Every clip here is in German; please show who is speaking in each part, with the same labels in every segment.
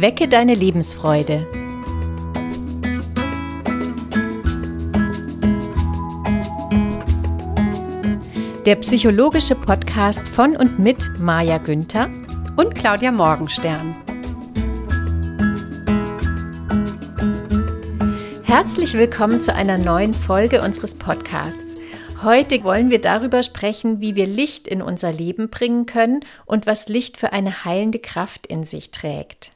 Speaker 1: Wecke deine Lebensfreude. Der psychologische Podcast von und mit Maja Günther
Speaker 2: und Claudia Morgenstern.
Speaker 1: Herzlich willkommen zu einer neuen Folge unseres Podcasts. Heute wollen wir darüber sprechen, wie wir Licht in unser Leben bringen können und was Licht für eine heilende Kraft in sich trägt.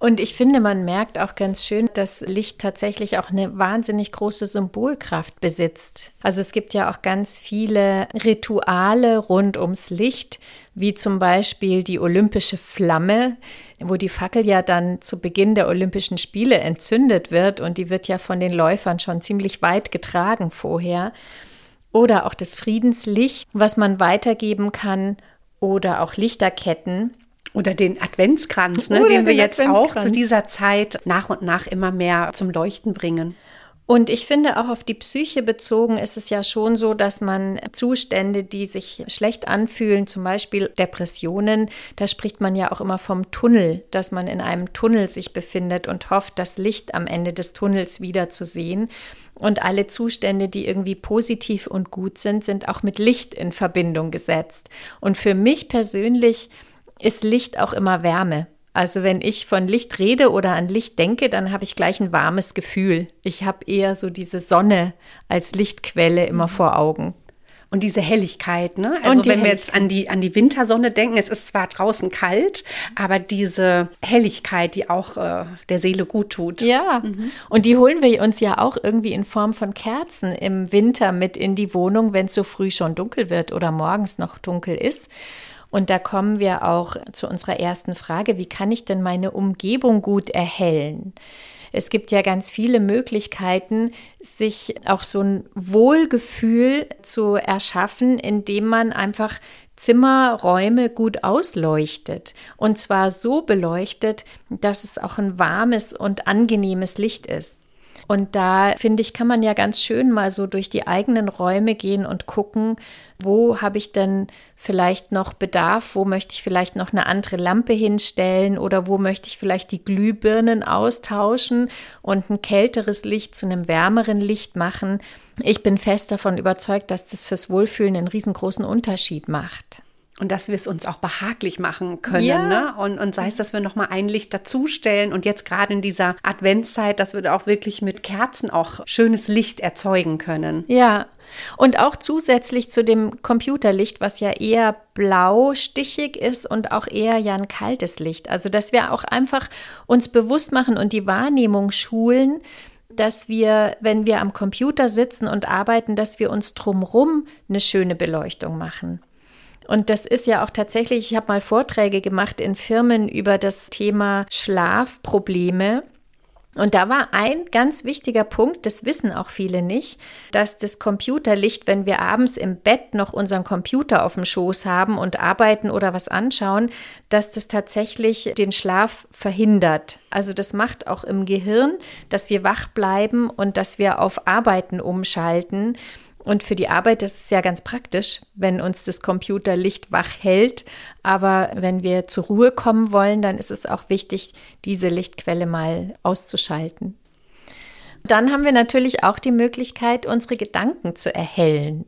Speaker 1: Und ich finde, man merkt auch ganz schön, dass Licht tatsächlich auch eine wahnsinnig große Symbolkraft besitzt. Also es gibt ja auch ganz viele Rituale rund ums Licht, wie zum Beispiel die olympische Flamme, wo die Fackel ja dann zu Beginn der Olympischen Spiele entzündet wird und die wird ja von den Läufern schon ziemlich weit getragen vorher. Oder auch das Friedenslicht, was man weitergeben kann, oder auch Lichterketten
Speaker 2: oder den Adventskranz, ne, den wir jetzt auch zu dieser Zeit nach und nach immer mehr zum Leuchten bringen.
Speaker 1: Und ich finde auch auf die Psyche bezogen ist es ja schon so, dass man Zustände, die sich schlecht anfühlen, zum Beispiel Depressionen, da spricht man ja auch immer vom Tunnel, dass man in einem Tunnel sich befindet und hofft, das Licht am Ende des Tunnels wieder zu sehen. Und alle Zustände, die irgendwie positiv und gut sind, sind auch mit Licht in Verbindung gesetzt. Und für mich persönlich ist Licht auch immer Wärme. Also wenn ich von Licht rede oder an Licht denke, dann habe ich gleich ein warmes Gefühl. Ich habe eher so diese Sonne als Lichtquelle immer mhm. vor Augen.
Speaker 2: Und diese Helligkeit, ne? Also wenn wir jetzt an die, an die Wintersonne denken, es ist zwar draußen kalt, aber diese Helligkeit, die auch äh, der Seele gut tut.
Speaker 1: Ja, mhm. und die holen wir uns ja auch irgendwie in Form von Kerzen im Winter mit in die Wohnung, wenn es so früh schon dunkel wird oder morgens noch dunkel ist. Und da kommen wir auch zu unserer ersten Frage, wie kann ich denn meine Umgebung gut erhellen? Es gibt ja ganz viele Möglichkeiten, sich auch so ein Wohlgefühl zu erschaffen, indem man einfach Zimmerräume gut ausleuchtet. Und zwar so beleuchtet, dass es auch ein warmes und angenehmes Licht ist. Und da finde ich, kann man ja ganz schön mal so durch die eigenen Räume gehen und gucken, wo habe ich denn vielleicht noch Bedarf, wo möchte ich vielleicht noch eine andere Lampe hinstellen oder wo möchte ich vielleicht die Glühbirnen austauschen und ein kälteres Licht zu einem wärmeren Licht machen. Ich bin fest davon überzeugt, dass das fürs Wohlfühlen einen riesengroßen Unterschied macht.
Speaker 2: Und dass wir es uns auch behaglich machen können. Ja. Ne? Und, und sei es, dass wir nochmal ein Licht dazustellen und jetzt gerade in dieser Adventszeit, dass wir da auch wirklich mit Kerzen auch schönes Licht erzeugen können.
Speaker 1: Ja. Und auch zusätzlich zu dem Computerlicht, was ja eher blau-stichig ist und auch eher ja ein kaltes Licht. Also, dass wir auch einfach uns bewusst machen und die Wahrnehmung schulen, dass wir, wenn wir am Computer sitzen und arbeiten, dass wir uns drumrum eine schöne Beleuchtung machen. Und das ist ja auch tatsächlich, ich habe mal Vorträge gemacht in Firmen über das Thema Schlafprobleme. Und da war ein ganz wichtiger Punkt, das wissen auch viele nicht, dass das Computerlicht, wenn wir abends im Bett noch unseren Computer auf dem Schoß haben und arbeiten oder was anschauen, dass das tatsächlich den Schlaf verhindert. Also das macht auch im Gehirn, dass wir wach bleiben und dass wir auf Arbeiten umschalten. Und für die Arbeit ist es ja ganz praktisch, wenn uns das Computerlicht wach hält. Aber wenn wir zur Ruhe kommen wollen, dann ist es auch wichtig, diese Lichtquelle mal auszuschalten. Dann haben wir natürlich auch die Möglichkeit, unsere Gedanken zu erhellen.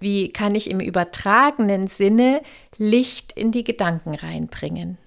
Speaker 1: Wie kann ich im übertragenen Sinne Licht in die Gedanken reinbringen?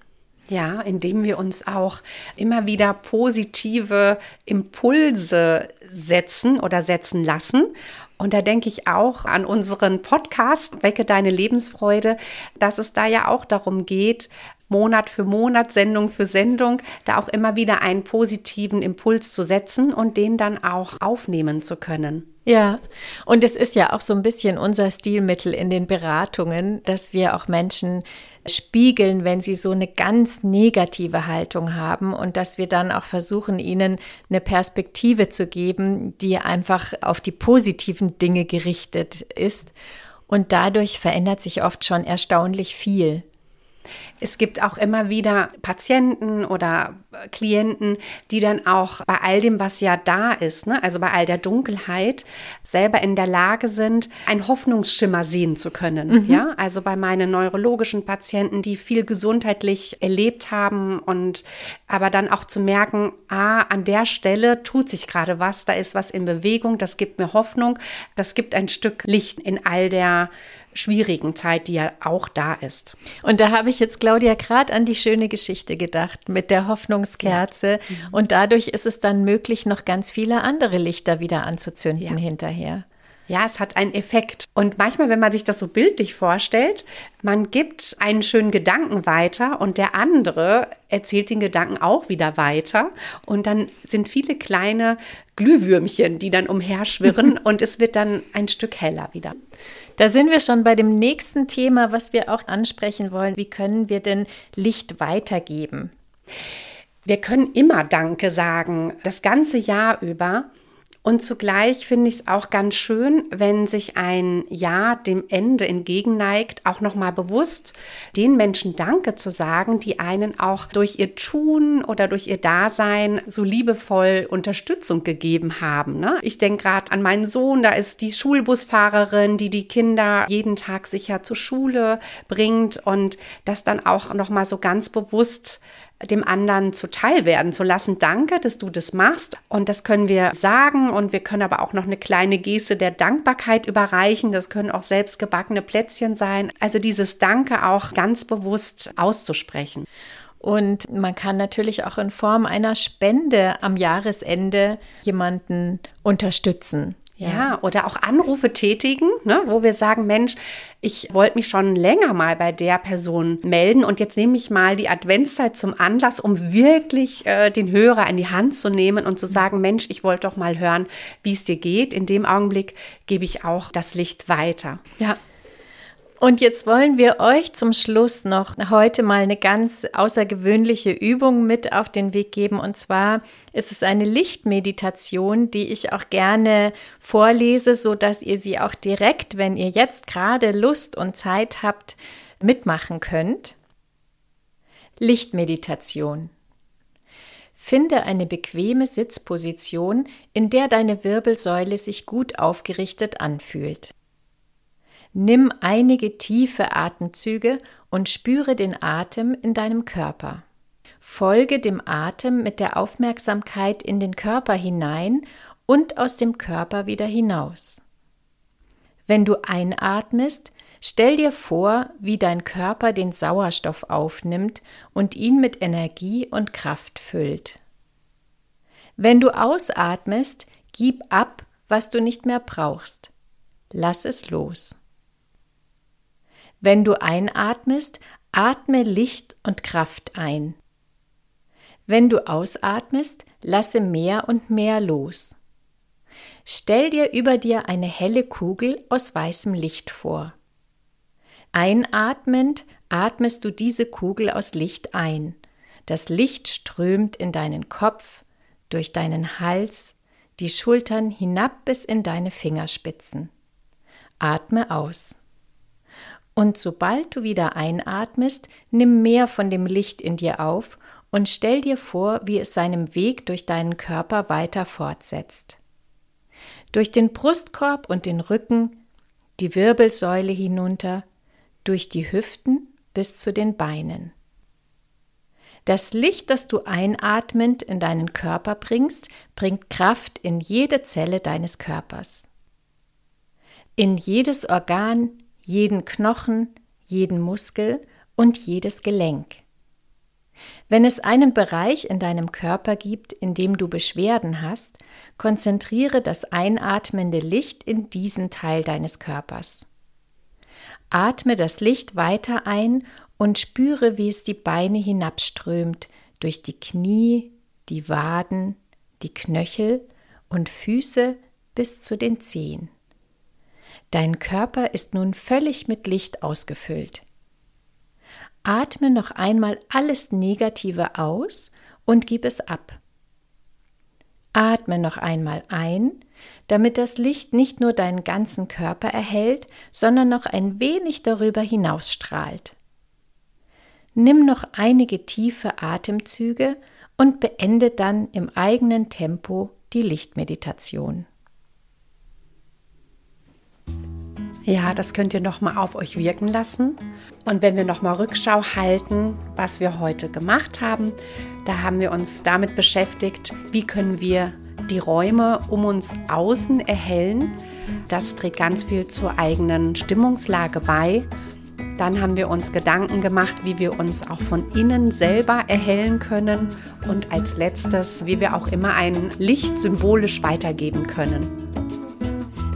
Speaker 2: Ja, indem wir uns auch immer wieder positive Impulse setzen oder setzen lassen und da denke ich auch an unseren Podcast Wecke deine Lebensfreude, dass es da ja auch darum geht, Monat für Monat, Sendung für Sendung, da auch immer wieder einen positiven Impuls zu setzen und den dann auch aufnehmen zu können.
Speaker 1: Ja, und es ist ja auch so ein bisschen unser Stilmittel in den Beratungen, dass wir auch Menschen spiegeln, wenn sie so eine ganz negative Haltung haben und dass wir dann auch versuchen, ihnen eine Perspektive zu geben, die einfach auf die positiven Dinge gerichtet ist. Und dadurch verändert sich oft schon erstaunlich viel.
Speaker 2: Es gibt auch immer wieder Patienten oder Klienten, die dann auch bei all dem, was ja da ist, ne, also bei all der Dunkelheit, selber in der Lage sind, einen Hoffnungsschimmer sehen zu können. Mhm. Ja, also bei meinen neurologischen Patienten, die viel gesundheitlich erlebt haben und aber dann auch zu merken, ah, an der Stelle tut sich gerade was, da ist was in Bewegung, das gibt mir Hoffnung, das gibt ein Stück Licht in all der schwierigen Zeit, die ja auch da ist.
Speaker 1: Und da habe ich jetzt, Claudia, gerade an die schöne Geschichte gedacht mit der Hoffnungskerze. Ja. Und dadurch ist es dann möglich, noch ganz viele andere Lichter wieder anzuzünden ja. hinterher.
Speaker 2: Ja, es hat einen Effekt. Und manchmal, wenn man sich das so bildlich vorstellt, man gibt einen schönen Gedanken weiter und der andere erzählt den Gedanken auch wieder weiter. Und dann sind viele kleine Glühwürmchen, die dann umherschwirren und es wird dann ein Stück heller wieder.
Speaker 1: Da sind wir schon bei dem nächsten Thema, was wir auch ansprechen wollen. Wie können wir denn Licht weitergeben?
Speaker 2: Wir können immer Danke sagen, das ganze Jahr über. Und zugleich finde ich es auch ganz schön, wenn sich ein Jahr dem Ende entgegenneigt, auch nochmal bewusst den Menschen Danke zu sagen, die einen auch durch ihr Tun oder durch ihr Dasein so liebevoll Unterstützung gegeben haben. Ne? Ich denke gerade an meinen Sohn, da ist die Schulbusfahrerin, die die Kinder jeden Tag sicher zur Schule bringt und das dann auch nochmal so ganz bewusst dem anderen zuteil werden zu lassen. Danke, dass du das machst. Und das können wir sagen und wir können aber auch noch eine kleine Geste der Dankbarkeit überreichen. Das können auch selbstgebackene Plätzchen sein. Also dieses Danke auch ganz bewusst auszusprechen.
Speaker 1: Und man kann natürlich auch in Form einer Spende am Jahresende jemanden unterstützen.
Speaker 2: Ja, oder auch Anrufe tätigen, ne, wo wir sagen, Mensch, ich wollte mich schon länger mal bei der Person melden und jetzt nehme ich mal die Adventszeit zum Anlass, um wirklich äh, den Hörer in die Hand zu nehmen und zu sagen, Mensch, ich wollte doch mal hören, wie es dir geht. In dem Augenblick gebe ich auch das Licht weiter.
Speaker 1: Ja. Und jetzt wollen wir euch zum Schluss noch heute mal eine ganz außergewöhnliche Übung mit auf den Weg geben. Und zwar ist es eine Lichtmeditation, die ich auch gerne vorlese, so dass ihr sie auch direkt, wenn ihr jetzt gerade Lust und Zeit habt, mitmachen könnt. Lichtmeditation. Finde eine bequeme Sitzposition, in der deine Wirbelsäule sich gut aufgerichtet anfühlt. Nimm einige tiefe Atemzüge und spüre den Atem in deinem Körper. Folge dem Atem mit der Aufmerksamkeit in den Körper hinein und aus dem Körper wieder hinaus. Wenn du einatmest, stell dir vor, wie dein Körper den Sauerstoff aufnimmt und ihn mit Energie und Kraft füllt. Wenn du ausatmest, gib ab, was du nicht mehr brauchst. Lass es los. Wenn du einatmest, atme Licht und Kraft ein. Wenn du ausatmest, lasse mehr und mehr los. Stell dir über dir eine helle Kugel aus weißem Licht vor. Einatmend atmest du diese Kugel aus Licht ein. Das Licht strömt in deinen Kopf, durch deinen Hals, die Schultern hinab bis in deine Fingerspitzen. Atme aus. Und sobald du wieder einatmest, nimm mehr von dem Licht in dir auf und stell dir vor, wie es seinen Weg durch deinen Körper weiter fortsetzt. Durch den Brustkorb und den Rücken, die Wirbelsäule hinunter, durch die Hüften bis zu den Beinen. Das Licht, das du einatmend in deinen Körper bringst, bringt Kraft in jede Zelle deines Körpers. In jedes Organ, jeden Knochen, jeden Muskel und jedes Gelenk. Wenn es einen Bereich in deinem Körper gibt, in dem du Beschwerden hast, konzentriere das einatmende Licht in diesen Teil deines Körpers. Atme das Licht weiter ein und spüre, wie es die Beine hinabströmt, durch die Knie, die Waden, die Knöchel und Füße bis zu den Zehen. Dein Körper ist nun völlig mit Licht ausgefüllt. Atme noch einmal alles Negative aus und gib es ab. Atme noch einmal ein, damit das Licht nicht nur deinen ganzen Körper erhält, sondern noch ein wenig darüber hinaus strahlt. nimm noch einige tiefe Atemzüge und beende dann im eigenen Tempo die Lichtmeditation.
Speaker 2: Ja, das könnt ihr noch mal auf euch wirken lassen. Und wenn wir noch mal Rückschau halten, was wir heute gemacht haben, da haben wir uns damit beschäftigt, wie können wir die Räume um uns außen erhellen. Das trägt ganz viel zur eigenen Stimmungslage bei. Dann haben wir uns Gedanken gemacht, wie wir uns auch von innen selber erhellen können und als letztes, wie wir auch immer ein Licht symbolisch weitergeben können.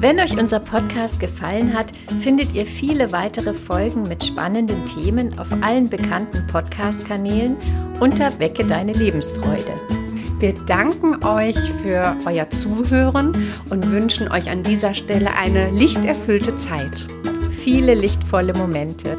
Speaker 1: Wenn euch unser Podcast gefallen hat, findet ihr viele weitere Folgen mit spannenden Themen auf allen bekannten Podcast-Kanälen unter Wecke deine Lebensfreude.
Speaker 2: Wir danken euch für euer Zuhören und wünschen euch an dieser Stelle eine lichterfüllte Zeit.
Speaker 1: Viele lichtvolle Momente.